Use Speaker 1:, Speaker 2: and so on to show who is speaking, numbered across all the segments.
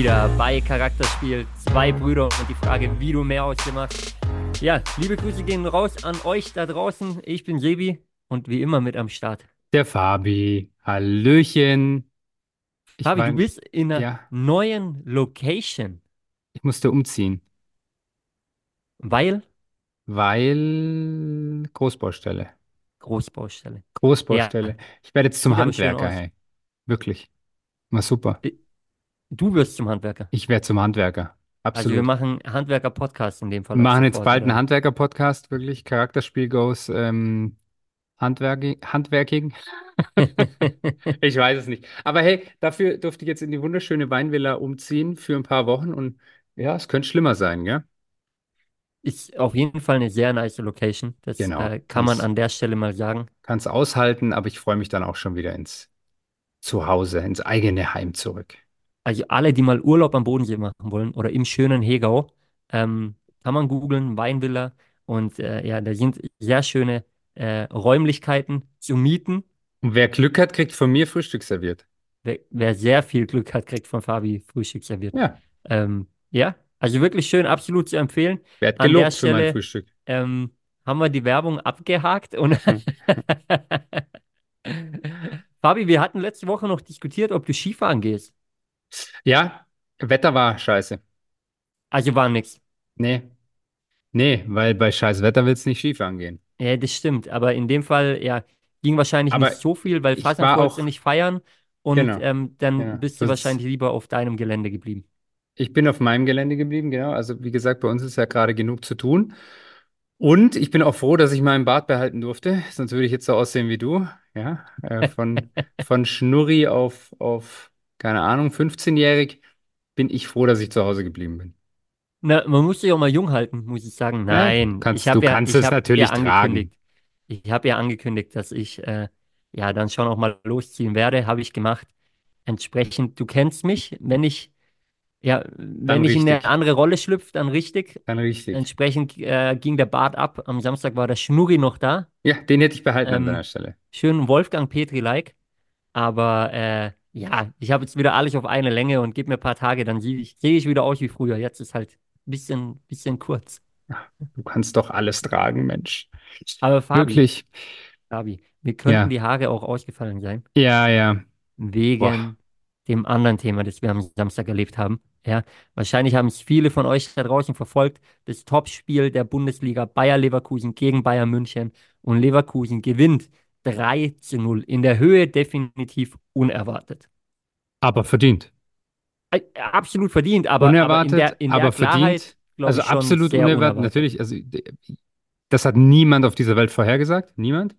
Speaker 1: Wieder bei Charakterspiel. Zwei Brüder und die Frage, wie du mehr ausgemacht. Ja, liebe Grüße gehen raus an euch da draußen. Ich bin Sebi und wie immer mit am Start.
Speaker 2: Der Fabi. Hallöchen. Ich
Speaker 1: Fabi,
Speaker 2: war,
Speaker 1: du bist in einer
Speaker 2: ja,
Speaker 1: neuen Location,
Speaker 2: ich musste umziehen,
Speaker 1: weil
Speaker 2: weil Großbaustelle.
Speaker 1: Großbaustelle. Ja,
Speaker 2: Großbaustelle. Ich werde jetzt zum Handwerker, hey. Wirklich. War super.
Speaker 1: Du wirst zum Handwerker.
Speaker 2: Ich werde zum Handwerker.
Speaker 1: Also wir
Speaker 2: Absolut.
Speaker 1: machen Handwerker-Podcast in dem Fall
Speaker 2: Wir machen jetzt
Speaker 1: sofort,
Speaker 2: bald einen
Speaker 1: oder?
Speaker 2: Handwerker-Podcast, wirklich. Charakterspiel goes ähm, Handwerking. Handwerking. Ich weiß es nicht. Aber hey, dafür durfte ich jetzt in die wunderschöne Weinvilla umziehen für ein paar Wochen und ja, es könnte schlimmer sein, gell?
Speaker 1: Ist auf jeden Fall eine sehr nice Location. Das
Speaker 2: Genau.
Speaker 1: äh, kann man an der Stelle mal sagen.
Speaker 2: kann es aushalten, aber ich freue mich dann auch schon wieder ins Zuhause, ins eigene Heim zurück.
Speaker 1: Also alle, die mal Urlaub am Bodensee machen wollen oder im schönen Hegau, ähm, kann man googeln, Weinvilla. Und äh, ja, da sind sehr schöne äh, Räumlichkeiten zu mieten.
Speaker 2: Und wer Glück hat, kriegt von mir Frühstück serviert.
Speaker 1: Wer, wer sehr viel Glück hat, kriegt von Fabi Frühstück serviert.
Speaker 2: Ja,
Speaker 1: Ähm, ja, also wirklich schön, absolut zu empfehlen. An der
Speaker 2: gelobt für mein
Speaker 1: Stelle
Speaker 2: Frühstück.
Speaker 1: ähm, haben wir die Werbung abgehakt und
Speaker 2: Hm.
Speaker 1: Fabi, wir hatten letzte Woche noch diskutiert, ob du Skifahren gehst.
Speaker 2: Ja, Wetter war scheiße.
Speaker 1: Also war nix.
Speaker 2: Nee, nee, weil bei scheiß Wetter willst du nicht Skifahren gehen.
Speaker 1: Ja, das stimmt. Aber in dem Fall, ja, ging wahrscheinlich nicht
Speaker 2: Aber
Speaker 1: so viel, weil
Speaker 2: ich
Speaker 1: Fasnacht
Speaker 2: war
Speaker 1: wolltest du
Speaker 2: auch,
Speaker 1: nicht feiern und
Speaker 2: genau,
Speaker 1: ähm, dann
Speaker 2: genau.
Speaker 1: bist du
Speaker 2: Das,
Speaker 1: wahrscheinlich lieber auf deinem Gelände geblieben.
Speaker 2: ich bin auf meinem Gelände geblieben, genau. Also wie gesagt, bei uns ist ja gerade genug zu tun. Und ich bin auch froh, dass ich meinen Bart behalten durfte, sonst würde ich jetzt so aussehen wie du. Ja, äh, von, von Schnurri auf, auf, keine Ahnung, 15-jährig bin ich froh, dass ich zu Hause geblieben bin.
Speaker 1: Na, man muss sich auch mal jung halten, muss ich sagen.
Speaker 2: Du
Speaker 1: Nein, ich
Speaker 2: kannst, du
Speaker 1: habe ja,
Speaker 2: kannst
Speaker 1: ich
Speaker 2: es
Speaker 1: habe ja
Speaker 2: natürlich tragen.
Speaker 1: angekündigt, ich habe ja angekündigt, dass ich äh, ja dann schon auch mal losziehen werde, habe ich gemacht. Entsprechend, du kennst mich, wenn ich ja,
Speaker 2: Dann
Speaker 1: wenn ich in eine
Speaker 2: richtig,
Speaker 1: andere Rolle schlüpfe, dann richtig.
Speaker 2: dann richtig.
Speaker 1: Entsprechend äh, ging der Bart ab. Am Samstag war der Schnurri noch da.
Speaker 2: Ja, den hätte ich behalten an deiner
Speaker 1: Ähm,
Speaker 2: Stelle.
Speaker 1: schön Wolfgang Petri-like. Aber äh, ja, ich habe jetzt wieder alles auf eine Länge und gib mir ein paar Tage, dann sehe ich, sehe ich wieder aus wie früher. Jetzt ist halt ein bisschen, bisschen kurz.
Speaker 2: Du kannst doch alles tragen, Mensch.
Speaker 1: Aber Fabi,
Speaker 2: Wirklich.
Speaker 1: Fabi, mir könnten
Speaker 2: Ja,
Speaker 1: die Haare auch ausgefallen sein,
Speaker 2: ja, ja. Boah.
Speaker 1: wegen dem anderen Thema, das wir am Samstag erlebt haben. Ja, wahrscheinlich haben es viele von euch da draußen verfolgt. Das Topspiel der Bundesliga Bayer Leverkusen gegen Bayern München. Und Leverkusen gewinnt 3 zu 0. In der Höhe definitiv unerwartet.
Speaker 2: Aber verdient.
Speaker 1: Absolut verdient, aber, aber in
Speaker 2: Unerwartet,
Speaker 1: der, in der
Speaker 2: aber
Speaker 1: Klarheit,
Speaker 2: verdient. Also absolut unerwartet.
Speaker 1: unerwartet.
Speaker 2: Natürlich, also das hat niemand auf dieser Welt vorhergesagt. Niemand.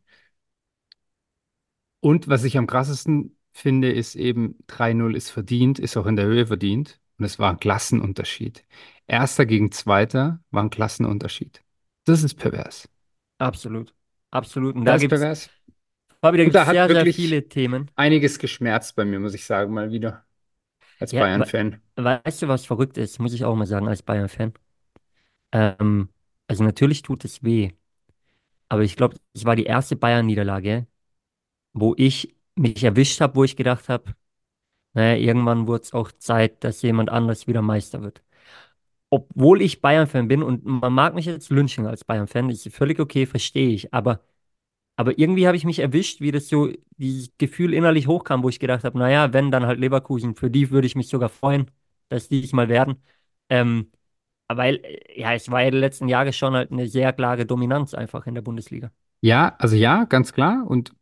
Speaker 2: Und was ich am krassesten finde, ist eben 3-0 ist verdient, ist auch in der Höhe verdient. Und es war ein Klassenunterschied. Erster gegen Zweiter war ein Klassenunterschied. Das ist pervers.
Speaker 1: Absolut. Absolut. Und da
Speaker 2: Das ist
Speaker 1: gibt es,
Speaker 2: pervers. Und
Speaker 1: gibt
Speaker 2: da
Speaker 1: sehr, sehr viele Themen.
Speaker 2: einiges geschmerzt bei mir, muss ich sagen, mal wieder als
Speaker 1: Ja,
Speaker 2: Bayern-Fan.
Speaker 1: weißt du, was verrückt ist? Muss ich auch mal sagen, als Bayern-Fan. Ähm, also natürlich tut es weh, aber ich glaube, es war die erste Bayern-Niederlage, wo ich mich erwischt habe, wo ich gedacht habe, naja, irgendwann wurde es auch Zeit, dass jemand anderes wieder Meister wird. Obwohl ich Bayern-Fan bin und man mag mich jetzt lynchen als Bayern-Fan, ist völlig okay, verstehe ich, aber, aber irgendwie habe ich mich erwischt, wie das so, dieses Gefühl innerlich hochkam, wo ich gedacht habe, naja, wenn, dann halt Leverkusen, für die würde ich mich sogar freuen, dass die es mal werden. Ähm, Weil, ja, es war ja die letzten Jahre schon halt eine sehr klare Dominanz einfach in der Bundesliga.
Speaker 2: Ja, also ja, ganz klar. Und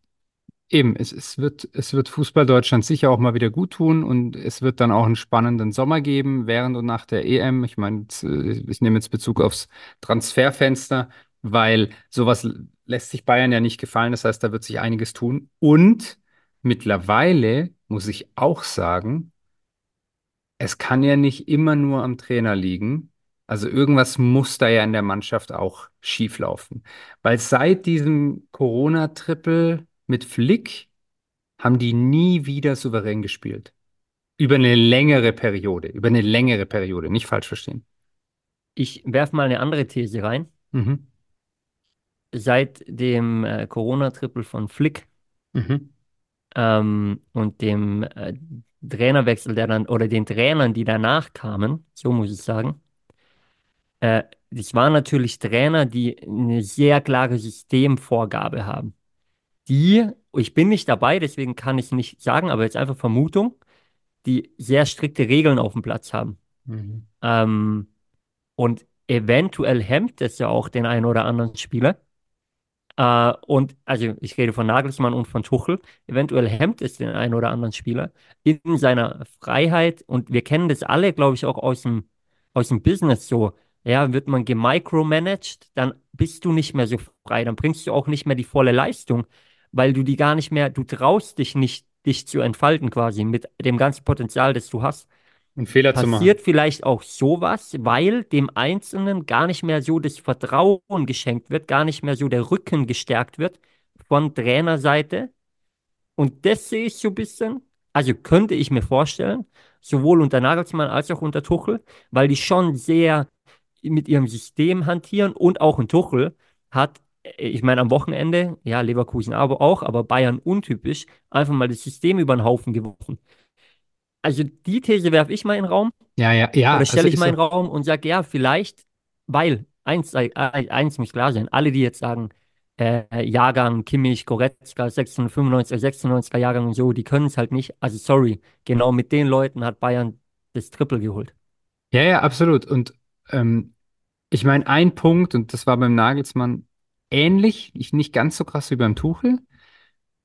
Speaker 2: eben, es, es wird, es wird Fußball Deutschland sicher auch mal wieder gut tun und es wird dann auch einen spannenden Sommer geben, während und nach der EM. Ich meine, äh, ich nehme jetzt Bezug aufs Transferfenster, weil sowas lässt sich Bayern ja nicht gefallen. Das heißt, da wird sich einiges tun. Und mittlerweile muss ich auch sagen, es kann ja nicht immer nur am Trainer liegen. Also irgendwas muss da ja in der Mannschaft auch schief laufen. Weil seit diesem Corona-Triple mit Flick haben die nie wieder souverän gespielt. Über eine längere Periode. Über eine längere Periode. Nicht falsch verstehen.
Speaker 1: Ich werfe mal eine andere These rein.
Speaker 2: Mhm.
Speaker 1: Seit dem äh, Corona-Triple von Flick
Speaker 2: Mhm.
Speaker 1: ähm, und dem äh, Trainerwechsel, der dann, oder den Trainern, die danach kamen, so muss ich sagen, äh, das waren natürlich Trainer, die eine sehr klare Systemvorgabe haben. Die, ich bin nicht dabei, deswegen kann ich nicht sagen, aber jetzt einfach Vermutung, die sehr strikte Regeln auf dem Platz haben.
Speaker 2: Mhm.
Speaker 1: Ähm, und eventuell hemmt es ja auch den einen oder anderen Spieler. Äh, und also ich rede von Nagelsmann und von Tuchel. Eventuell hemmt es den einen oder anderen Spieler in seiner Freiheit. Und wir kennen das alle, glaube ich, auch aus dem, aus dem Business so. Ja, wird man gemicromanaged, dann bist du nicht mehr so frei. Dann bringst du auch nicht mehr die volle Leistung, weil du die gar nicht mehr, du traust dich nicht, dich zu entfalten quasi mit dem ganzen Potenzial, das du hast
Speaker 2: Und Fehler
Speaker 1: passiert vielleicht auch sowas, weil dem Einzelnen gar nicht mehr so das Vertrauen geschenkt wird, gar nicht mehr so der Rücken gestärkt wird von Trainerseite. Und das sehe ich so ein bisschen, also könnte ich mir vorstellen, sowohl unter Nagelsmann als auch unter Tuchel, weil die schon sehr mit ihrem System hantieren und auch ein Tuchel hat, äh, ich meine, am Wochenende, ja, Leverkusen aber auch, aber Bayern untypisch, einfach mal das System über den Haufen geworfen. Also die These werfe ich mal in den Raum
Speaker 2: Ja, ja, ja.
Speaker 1: oder
Speaker 2: Also
Speaker 1: stelle ich
Speaker 2: ist
Speaker 1: mal in den Raum und sage, ja, vielleicht, weil eins, eins muss klar sein, alle, die jetzt sagen, äh, Jahrgang, Kimmich, Goretzka, 1695er, 96er Jahrgang und so, die können es halt nicht. Also sorry, genau mit den Leuten hat Bayern das Triple geholt.
Speaker 2: Ja, ja, absolut. Und ähm, ich meine, ein Punkt, und das war beim Nagelsmann ähnlich, ich, nicht ganz so krass wie beim Tuchel,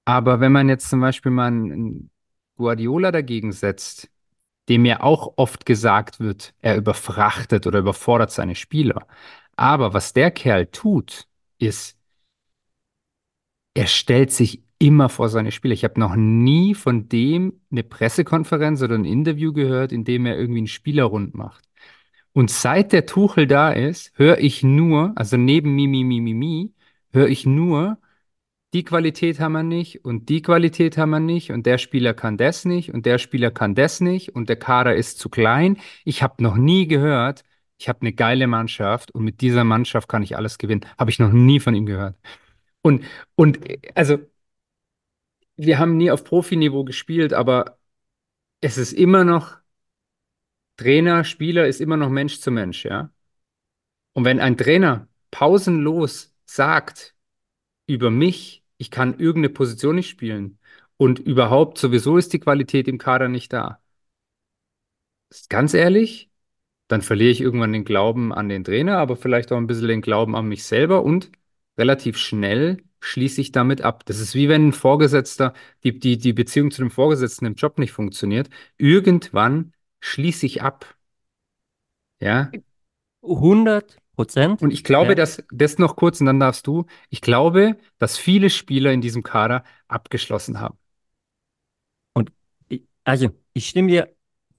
Speaker 2: aber wenn man jetzt zum Beispiel mal einen Guardiola dagegen setzt, dem ja auch oft gesagt wird, er überfrachtet oder überfordert seine Spieler. Aber was der Kerl tut, ist, er stellt sich immer vor seine Spieler. Ich habe noch nie von dem eine Pressekonferenz oder ein Interview gehört, in dem er irgendwie einen Spieler rund macht. Und seit der Tuchel da ist, höre ich nur, also neben Mi, Mi, Mi, Mi, Mi, höre ich nur, die Qualität haben wir nicht und die Qualität haben wir nicht und der Spieler kann das nicht und der Spieler kann das nicht und der Kader ist zu klein. Ich habe noch nie gehört, ich habe eine geile Mannschaft und mit dieser Mannschaft kann ich alles gewinnen. Habe ich noch nie von ihm gehört. Und, und also, wir haben nie auf Profiniveau gespielt, aber es ist immer noch, Trainer, Spieler ist immer noch Mensch zu Mensch, ja. Und wenn ein Trainer pausenlos sagt über mich, ich kann irgendeine Position nicht spielen und überhaupt sowieso ist die Qualität im Kader nicht da, ganz ehrlich, dann verliere ich irgendwann den Glauben an den Trainer, aber vielleicht auch ein bisschen den Glauben an mich selber und relativ schnell schließe ich damit ab. Das ist wie wenn ein Vorgesetzter, die, die, die Beziehung zu dem Vorgesetzten im Job nicht funktioniert. Irgendwann schließe ich ab. Ja.
Speaker 1: 100 Prozent.
Speaker 2: Und ich glaube,
Speaker 1: Ja.
Speaker 2: dass das noch kurz und dann darfst du. Ich glaube, dass viele Spieler in diesem Kader abgeschlossen haben.
Speaker 1: Und ich, also, ich stimme dir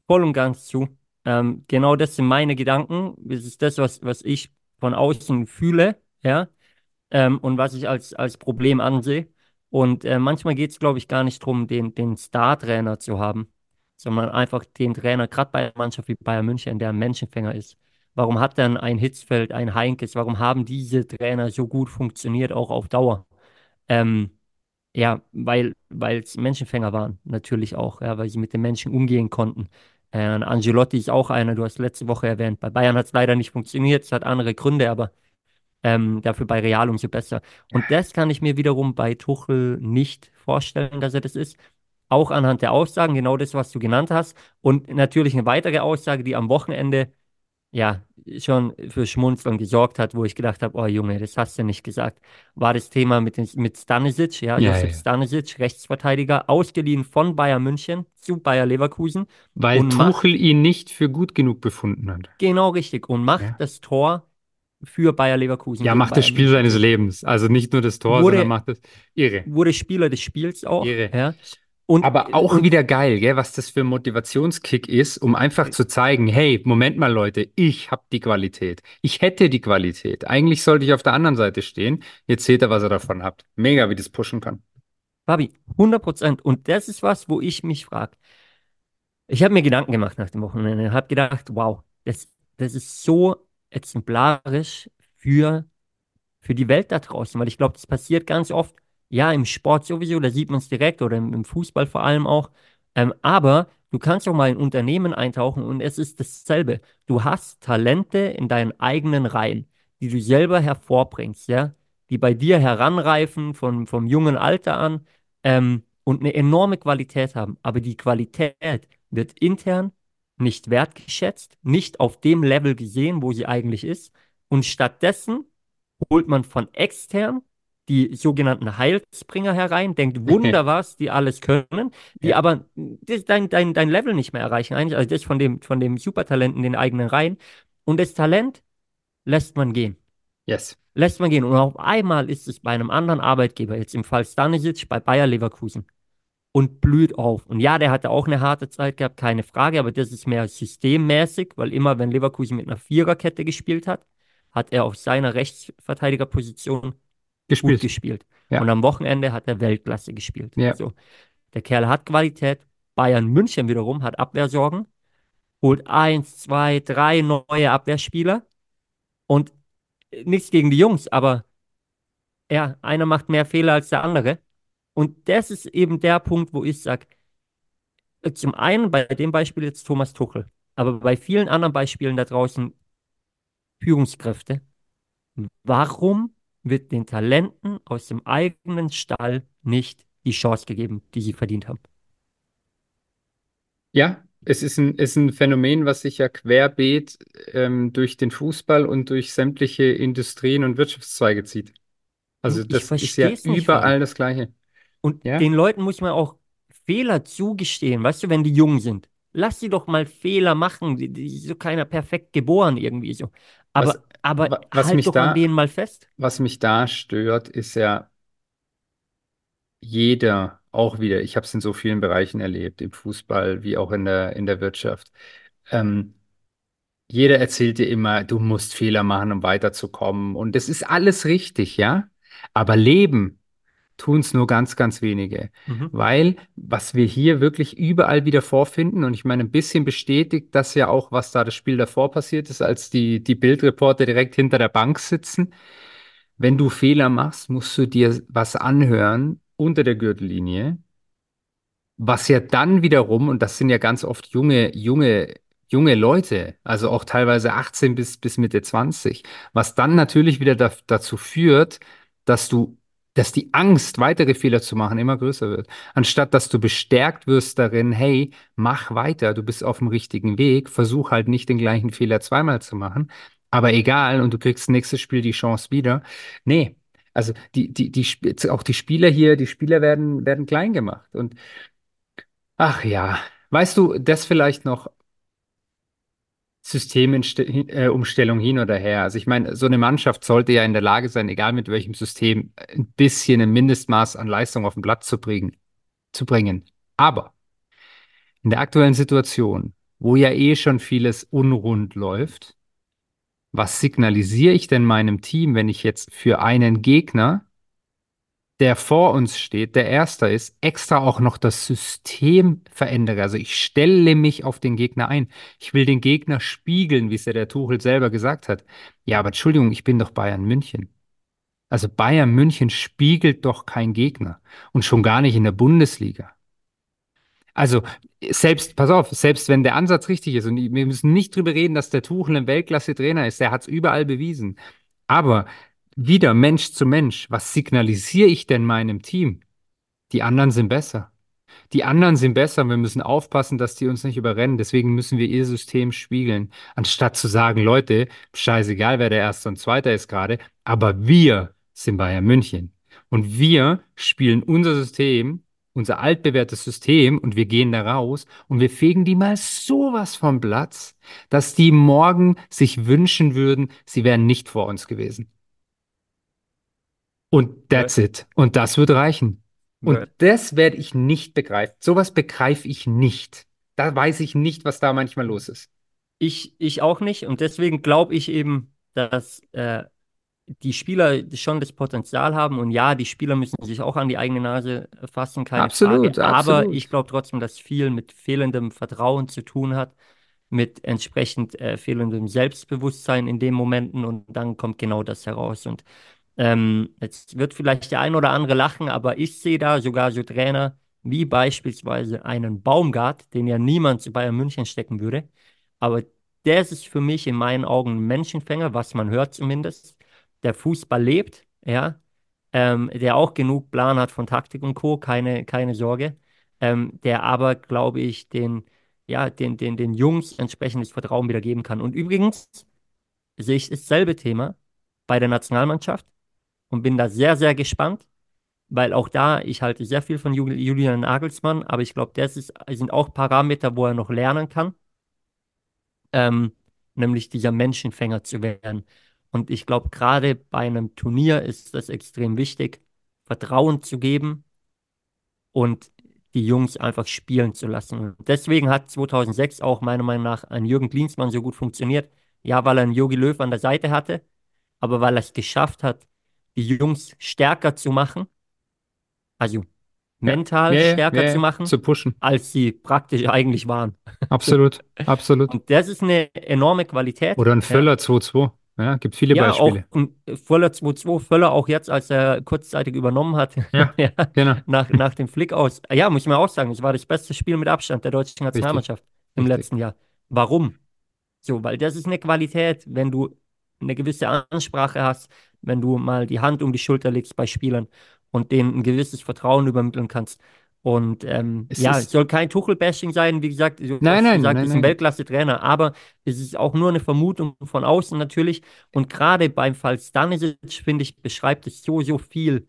Speaker 1: voll und ganz zu. Ähm, genau das sind meine Gedanken. Das ist das, was, was ich von außen fühle, ja, ähm, und was ich als, als Problem ansehe. Und äh, manchmal geht es, glaube ich, gar nicht darum, den, den Star-Trainer zu haben, sondern einfach den Trainer, gerade bei einer Mannschaft wie Bayern München, der ein Menschenfänger ist. Warum hat dann ein Hitzfeld, ein Heinkes, warum haben diese Trainer so gut funktioniert, auch auf Dauer? Ähm, ja, weil es Menschenfänger waren, natürlich auch, ja, weil sie mit den Menschen umgehen konnten. Äh, Ancelotti ist auch einer, du hast letzte Woche erwähnt. Bei Bayern hat es leider nicht funktioniert, es hat andere Gründe, aber ähm, dafür bei Real umso besser. Und das kann ich mir wiederum bei Tuchel nicht vorstellen, dass er das ist. Auch anhand der Aussagen, genau das, was du genannt hast. Und natürlich eine weitere Aussage, die am Wochenende ja, schon für Schmunzeln gesorgt hat, wo ich gedacht habe, oh Junge, das hast du nicht gesagt, war das Thema mit, den, mit Stanisic, ja,
Speaker 2: Ja,
Speaker 1: Josip
Speaker 2: ja.
Speaker 1: Stanisic, Rechtsverteidiger, ausgeliehen von Bayern München zu Bayer Leverkusen
Speaker 2: Weil
Speaker 1: und macht,
Speaker 2: Tuchel ihn nicht für gut genug befunden hat.
Speaker 1: genau richtig, und macht
Speaker 2: Ja.
Speaker 1: das Tor für Bayer Leverkusen
Speaker 2: Ja, macht das
Speaker 1: Bayern
Speaker 2: Spiel
Speaker 1: München.
Speaker 2: seines Lebens. Also nicht nur das Tor, sondern
Speaker 1: Wurde,
Speaker 2: macht das irre.
Speaker 1: wurde Spieler des Spiels auch,
Speaker 2: Irre.
Speaker 1: ja, und,
Speaker 2: Aber auch
Speaker 1: und
Speaker 2: wieder geil, gell, was das für ein Motivationskick ist, um einfach zu zeigen, hey, Moment mal, Leute, ich habe die Qualität. Ich hätte die Qualität. Eigentlich sollte ich auf der anderen Seite stehen. Jetzt seht ihr, was ihr davon habt. Mega, wie das pushen kann.
Speaker 1: Fabi, 100 Prozent. Und das ist was, wo ich mich frage. Ich habe mir Gedanken gemacht nach dem Wochenende, habe gedacht, wow, das, das ist so exemplarisch für, für die Welt da draußen, weil ich glaube, das passiert ganz oft, ja, im Sport sowieso, da sieht man es direkt oder im, Fußball vor allem auch, ähm, aber du kannst auch mal in Unternehmen eintauchen und es ist dasselbe. Du hast Talente in deinen eigenen Reihen, die du selber hervorbringst, ja, die bei dir heranreifen von, vom jungen Alter an ähm, und eine enorme Qualität haben. Aber die Qualität wird intern nicht wertgeschätzt, nicht auf dem Level gesehen, wo sie eigentlich ist. Und stattdessen holt man von extern die sogenannten Heilsbringer herein, denkt Wunder was, die alles können, die
Speaker 2: Ja.
Speaker 1: aber dein, dein, dein Level nicht mehr erreichen, eigentlich, also das von dem, von dem Supertalent in den eigenen Reihen. Und das Talent lässt man gehen.
Speaker 2: Yes.
Speaker 1: Lässt man gehen. Und auf einmal ist es bei einem anderen Arbeitgeber, jetzt im Fall Stanisic, bei Bayer Leverkusen, und blüht auf. Und ja, der hatte auch eine harte Zeit gehabt, keine Frage, aber das ist mehr systemmäßig, weil immer, wenn Leverkusen mit einer Viererkette gespielt hat, hat er auf seiner Rechtsverteidigerposition gut
Speaker 2: Gespielt.
Speaker 1: gespielt.
Speaker 2: Ja.
Speaker 1: Und am Wochenende hat er Weltklasse gespielt.
Speaker 2: Ja.
Speaker 1: So, der Kerl hat Qualität. Bayern München wiederum hat Abwehrsorgen, holt eins, zwei, drei neue Abwehrspieler und äh, nichts gegen die Jungs, aber ja, einer macht mehr Fehler als der andere. Und das ist eben der Punkt, wo ich sage, zum einen bei dem Beispiel jetzt Thomas Tuchel, aber bei vielen anderen Beispielen da draußen Führungskräfte, warum wird den Talenten aus dem eigenen Stall nicht die Chance gegeben, die sie verdient haben?
Speaker 2: Ja, es ist ein, ist ein Phänomen, was sich ja querbeet ähm, durch den Fußball und durch sämtliche Industrien und Wirtschaftszweige zieht. Also
Speaker 1: ich
Speaker 2: das ist ja überall das Gleiche.
Speaker 1: Und
Speaker 2: Ja?
Speaker 1: den Leuten muss man auch Fehler zugestehen, weißt du, wenn die jung sind. Lass sie doch mal Fehler machen. Die, die ist so keiner perfekt geboren irgendwie so.
Speaker 2: Was,
Speaker 1: Aber, aber
Speaker 2: wa- was
Speaker 1: halt
Speaker 2: mich
Speaker 1: doch an
Speaker 2: da,
Speaker 1: denen mal fest.
Speaker 2: was mich da stört, ist ja jeder auch wieder, ich habe es in so vielen Bereichen erlebt, im Fußball wie auch in der, in der Wirtschaft. Ähm, jeder erzählt dir immer, du musst Fehler machen, um weiterzukommen. Und das ist alles richtig, ja? Aber Leben tun es nur ganz, ganz wenige.
Speaker 1: Mhm.
Speaker 2: Weil, was wir hier wirklich überall wieder vorfinden, und ich meine, ein bisschen bestätigt das ja auch, was da das Spiel davor passiert ist, als die, die Bildreporter direkt hinter der Bank sitzen. Wenn du Fehler machst, musst du dir was anhören unter der Gürtellinie, was ja dann wiederum, und das sind ja ganz oft junge, junge, junge Leute, also auch teilweise 18 bis, bis Mitte 20, was dann natürlich wieder da, dazu führt, dass du, dass die Angst, weitere Fehler zu machen, immer größer wird. Anstatt dass du bestärkt wirst darin, hey, mach weiter, du bist auf dem richtigen Weg, versuch halt nicht den gleichen Fehler zweimal zu machen, aber egal, und du kriegst nächstes Spiel die Chance wieder. Nee. Also die, die, die, auch die Spieler hier, die Spieler werden, werden klein gemacht. Und Ach ja, weißt du, das vielleicht noch Systemumstellung hin oder her. Also ich meine, so eine Mannschaft sollte ja in der Lage sein, egal mit welchem System, ein bisschen ein Mindestmaß an Leistung auf den Platz zu bringen, zu bringen. Aber in der aktuellen Situation, wo ja eh schon vieles unrund läuft, was signalisiere ich denn meinem Team, wenn ich jetzt für einen Gegner der vor uns steht, der Erster ist, extra auch noch das System verändere. Also ich stelle mich auf den Gegner ein. Ich will den Gegner spiegeln, wie es ja der Tuchel selber gesagt hat. Ja, aber Entschuldigung, ich bin doch Bayern München. Also Bayern München spiegelt doch kein Gegner und schon gar nicht in der Bundesliga. Also selbst, pass auf, selbst wenn der Ansatz richtig ist und wir müssen nicht drüber reden, dass der Tuchel ein Weltklasse-Trainer ist, der hat es überall bewiesen. Aber wieder Mensch zu Mensch, was signalisiere ich denn meinem Team? Die anderen sind besser. Die anderen sind besser. Wir müssen aufpassen, dass die uns nicht überrennen. Deswegen müssen wir ihr System spiegeln, anstatt zu sagen, Leute, scheißegal, wer der Erste und Zweiter ist gerade, aber wir sind Bayern München. Und wir spielen unser System, unser altbewährtes System und wir gehen da raus und wir fegen die mal sowas vom Platz, dass die morgen sich wünschen würden, sie wären nicht vor uns gewesen. Und that's it. Und das wird reichen. Und
Speaker 1: Word.
Speaker 2: das werde ich nicht begreifen. Sowas begreife ich nicht. Da weiß ich nicht, was da manchmal los ist.
Speaker 1: Ich, ich auch nicht. Und deswegen glaube ich eben, dass äh, die Spieler schon das Potenzial haben. Und ja, die Spieler müssen sich auch an die eigene Nase fassen, keine
Speaker 2: Absolut,
Speaker 1: Frage. Aber
Speaker 2: absolut.
Speaker 1: ich glaube trotzdem, dass viel mit fehlendem Vertrauen zu tun hat, mit entsprechend äh, fehlendem Selbstbewusstsein in den Momenten. Und dann kommt genau das heraus. Und ähm, jetzt wird vielleicht der ein oder andere lachen, aber ich sehe da sogar so Trainer wie beispielsweise einen Baumgart, den ja niemand zu Bayern München stecken würde. Aber der ist für mich in meinen Augen ein Menschenfänger, was man hört zumindest. Der Fußball lebt, ja, ähm, der auch genug Plan hat von Taktik und Co., keine, keine Sorge. Ähm, der aber, glaube ich, den, ja, den, den, den Jungs entsprechendes Vertrauen wieder geben kann. Und übrigens sehe ich dasselbe Thema bei der Nationalmannschaft und bin da sehr, sehr gespannt, weil auch da, ich halte sehr viel von Julian Nagelsmann, aber ich glaube, das ist, sind auch Parameter, wo er noch lernen kann, ähm, nämlich dieser Menschenfänger zu werden. Und ich glaube, gerade bei einem Turnier ist das extrem wichtig, Vertrauen zu geben und die Jungs einfach spielen zu lassen. Und deswegen hat 2006 auch meiner Meinung nach ein Jürgen Klinsmann so gut funktioniert. Ja, weil er einen Jogi Löw an der Seite hatte, aber weil er es geschafft hat, die Jungs stärker zu machen, also
Speaker 2: Ja,
Speaker 1: mental
Speaker 2: ja,
Speaker 1: stärker zu machen,
Speaker 2: Zu pushen.
Speaker 1: als sie praktisch eigentlich waren.
Speaker 2: Absolut, absolut.
Speaker 1: Und das ist eine enorme Qualität.
Speaker 2: Oder ein
Speaker 1: Ja,
Speaker 2: Völler 2-2. Ja, gibt viele
Speaker 1: ja auch
Speaker 2: Beispiele.
Speaker 1: ein Völler 2-2, Völler auch jetzt, als er kurzzeitig übernommen hat,
Speaker 2: Ja,
Speaker 1: ja,
Speaker 2: genau.
Speaker 1: nach, nach dem Flick aus. Ja, muss ich mir auch sagen, es war das beste Spiel mit Abstand der deutschen
Speaker 2: Richtig,
Speaker 1: Nationalmannschaft im
Speaker 2: richtig.
Speaker 1: letzten Jahr. Warum? So, weil das ist eine Qualität, wenn du eine gewisse Ansprache hast, wenn du mal die Hand um die Schulter legst bei Spielern und denen ein gewisses Vertrauen übermitteln kannst. Und ähm,
Speaker 2: Es
Speaker 1: ja, es
Speaker 2: ist,
Speaker 1: soll kein Tuchel-Bashing sein, wie gesagt,
Speaker 2: nein, nein,
Speaker 1: gesagt,
Speaker 2: nein,
Speaker 1: ist ein. Weltklasse-Trainer, aber es ist auch nur eine Vermutung von außen natürlich. Und gerade beim Fall Stanisic, finde ich, beschreibt es so, so viel.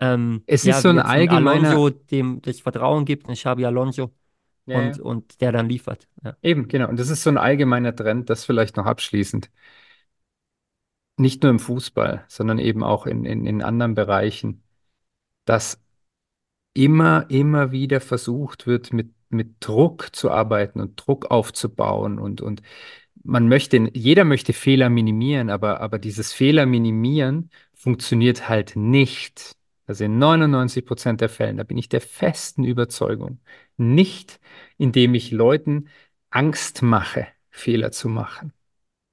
Speaker 1: Ähm,
Speaker 2: Es ist
Speaker 1: ja,
Speaker 2: so
Speaker 1: wie
Speaker 2: ein allgemeiner,
Speaker 1: Alonso dem das Vertrauen gibt, ein Xabi Alonso
Speaker 2: ja,
Speaker 1: und,
Speaker 2: ja.
Speaker 1: und der dann liefert.
Speaker 2: Eben, genau. Und das ist so ein allgemeiner Trend, das vielleicht noch abschließend. Nicht nur im Fußball, sondern eben auch in, in, in anderen Bereichen, dass immer, immer wieder versucht wird, mit, mit Druck zu arbeiten und Druck aufzubauen und, und man möchte, jeder möchte Fehler minimieren, aber, aber dieses Fehler minimieren funktioniert halt nicht. Also in 99 Prozent der Fällen, da bin ich der festen Überzeugung, nicht, indem ich Leuten Angst mache, Fehler zu machen.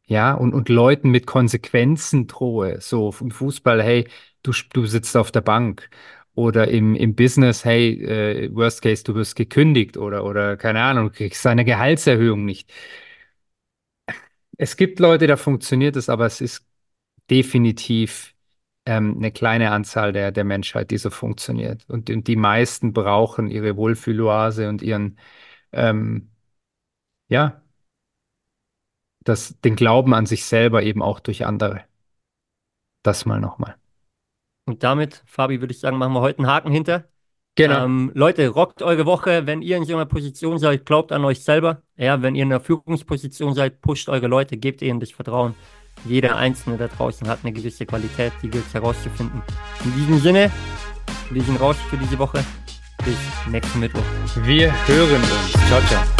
Speaker 2: Ja, und, und Leuten mit Konsequenzen drohe. So im Fußball, hey, du, du sitzt auf der Bank. Oder im, im Business, hey, äh, worst case, du wirst gekündigt oder, oder keine Ahnung, du kriegst eine Gehaltserhöhung nicht. Es gibt Leute, da funktioniert es, aber es ist definitiv ähm, eine kleine Anzahl der, der Menschheit, die so funktioniert. Und, und die meisten brauchen ihre Wohlfühloase und ihren, ähm, ja, das, den Glauben an sich selber eben auch durch andere. Das mal nochmal.
Speaker 1: Und damit, Fabi, würde ich sagen, machen wir heute einen Haken hinter.
Speaker 2: Genau.
Speaker 1: Ähm, Leute, rockt eure Woche, wenn ihr in so einer Position seid, glaubt an euch selber. Ja, wenn ihr in einer Führungsposition seid, pusht eure Leute, gebt ihnen das Vertrauen. Jeder Einzelne da draußen hat eine gewisse Qualität, die gilt es herauszufinden. In diesem Sinne, wir sind raus für diese Woche. Bis nächsten Mittwoch.
Speaker 2: Wir hören uns. Ciao, ciao.